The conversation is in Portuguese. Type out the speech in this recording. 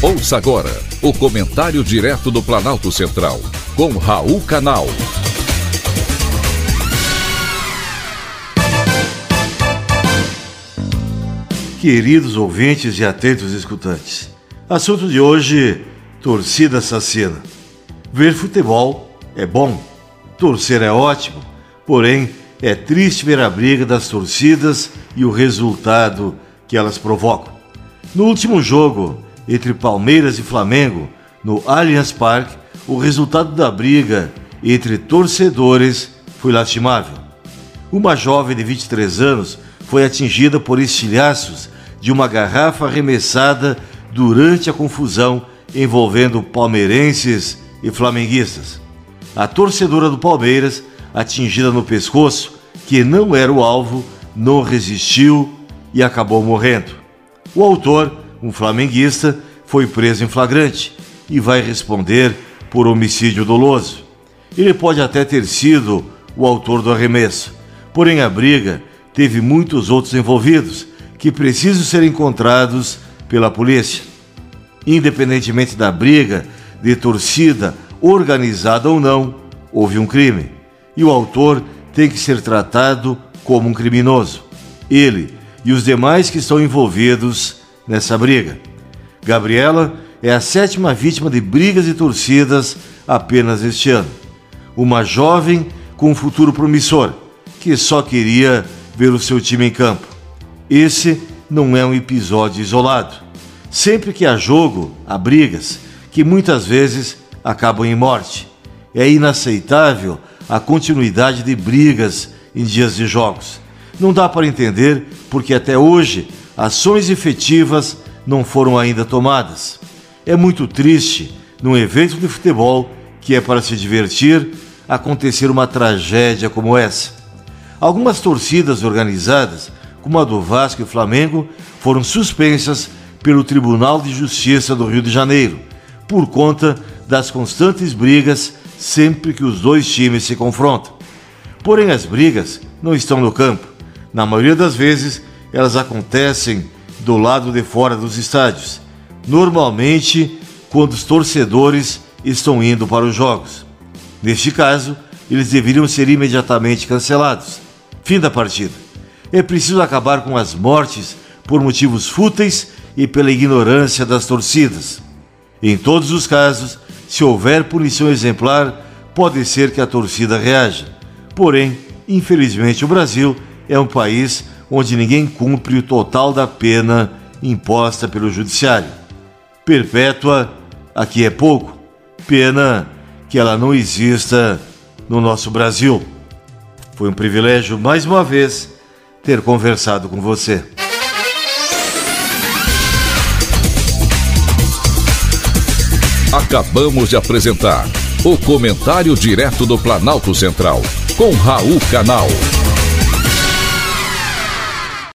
Ouça agora o comentário direto do Planalto Central, com Raul Canal. Queridos ouvintes e atentos escutantes, assunto de hoje: torcida assassina. Ver futebol é bom, torcer é ótimo, porém é triste ver a briga das torcidas e o resultado que elas provocam. No último jogo, entre Palmeiras e Flamengo, no Allianz Parque, o resultado da briga entre torcedores foi lastimável. Uma jovem de 23 anos foi atingida por estilhaços de uma garrafa arremessada durante a confusão envolvendo palmeirenses e flamenguistas. A torcedora do Palmeiras, atingida no pescoço, que não era o alvo, não resistiu e acabou morrendo. O autor, um flamenguista, foi preso em flagrante e vai responder por homicídio doloso. Ele pode até ter sido o autor do arremesso, porém a briga teve muitos outros envolvidos que precisam ser encontrados pela polícia. Independentemente da briga, de torcida, organizada ou não, houve um crime e o autor tem que ser tratado como um criminoso. Ele e os demais que estão envolvidos nessa briga. Gabriela é a sétima vítima de brigas e torcidas apenas este ano. Uma jovem com um futuro promissor, que só queria ver o seu time em campo. Esse não é um episódio isolado. Sempre que há jogo, há brigas, que muitas vezes acabam em morte. É inaceitável a continuidade de brigas em dias de jogos. Não dá para entender porque até hoje ações efetivas não foram ainda tomadas. É muito triste, num evento de futebol que é para se divertir, acontecer uma tragédia como essa. Algumas torcidas organizadas, como a do Vasco e Flamengo, foram suspensas pelo Tribunal de Justiça do Rio de Janeiro, por conta das constantes brigas sempre que os dois times se confrontam. Porém, as brigas não estão no campo. Na maioria das vezes, elas acontecem do lado de fora dos estádios, normalmente quando os torcedores estão indo para os jogos. Neste caso, eles deveriam ser imediatamente cancelados. Fim da partida. É preciso acabar com as mortes por motivos fúteis e pela ignorância das torcidas. Em todos os casos, se houver punição exemplar, pode ser que a torcida reaja. Porém, infelizmente, o Brasil é um país onde ninguém cumpre o total da pena imposta pelo judiciário. Perpétua aqui é pouco, pena que ela não exista no nosso Brasil. Foi um privilégio mais uma vez ter conversado com você. Acabamos de apresentar o Comentário Direto do Planalto Central, com Raul Canal.